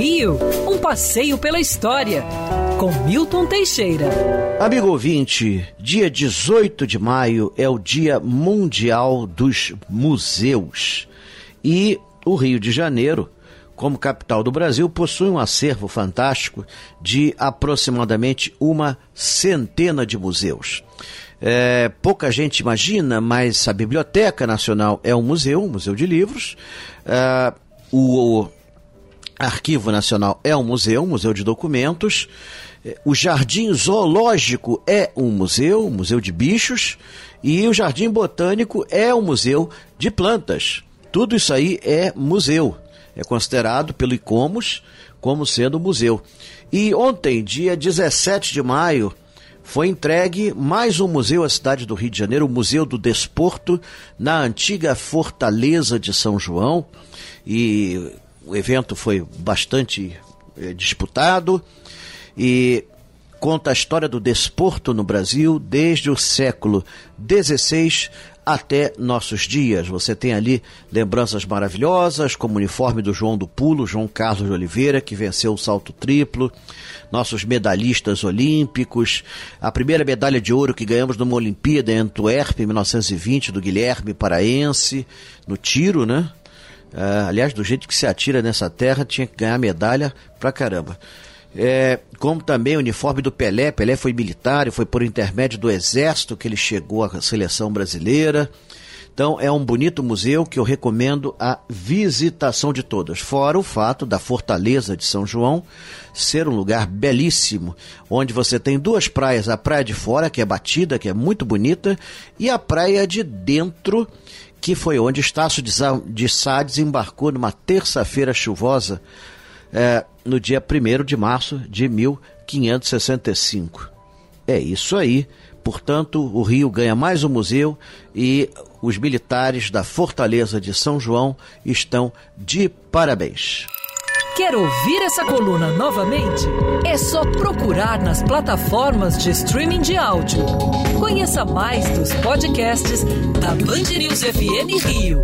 Rio, um passeio pela história, com Milton Teixeira. Amigo ouvinte, dia 18 de maio é o Dia Mundial dos Museus. E o Rio de Janeiro, como capital do Brasil, possui um acervo fantástico de aproximadamente uma centena de museus. É, pouca gente imagina, mas a Biblioteca Nacional é um museu, um museu de livros. É, o Arquivo Nacional é um museu, um museu de documentos. O Jardim Zoológico é um museu, um museu de bichos. E o Jardim Botânico é um museu de plantas. Tudo isso aí é museu. É considerado pelo ICOMOS como sendo museu. E ontem, dia 17 de maio, foi entregue mais um museu à cidade do Rio de Janeiro, o Museu do Desporto, na antiga Fortaleza de São João. E o evento foi bastante é, disputado e conta a história do desporto no Brasil desde o século XVI até nossos dias. Você tem ali lembranças maravilhosas, como o uniforme do João do Pulo, João Carlos de Oliveira, que venceu o salto triplo, nossos medalhistas olímpicos, a primeira medalha de ouro que ganhamos numa Olimpíada em Antuérpia, em 1920, do Guilherme Paraense, no tiro, né? Uh, aliás, do jeito que se atira nessa terra, tinha que ganhar medalha pra caramba. É, como também o uniforme do Pelé. Pelé foi militar foi por intermédio do Exército que ele chegou à seleção brasileira. Então é um bonito museu que eu recomendo a visitação de todas. Fora o fato da Fortaleza de São João ser um lugar belíssimo, onde você tem duas praias, a praia de fora, que é batida, que é muito bonita, e a praia de dentro, que foi onde Estácio de Sá desembarcou numa terça-feira chuvosa, é, no dia 1 de março de 1565. É isso aí. Portanto, o Rio ganha mais um museu e os militares da Fortaleza de São João estão de parabéns. Quer ouvir essa coluna novamente? É só procurar nas plataformas de streaming de áudio. Conheça mais dos podcasts da Band News FM Rio.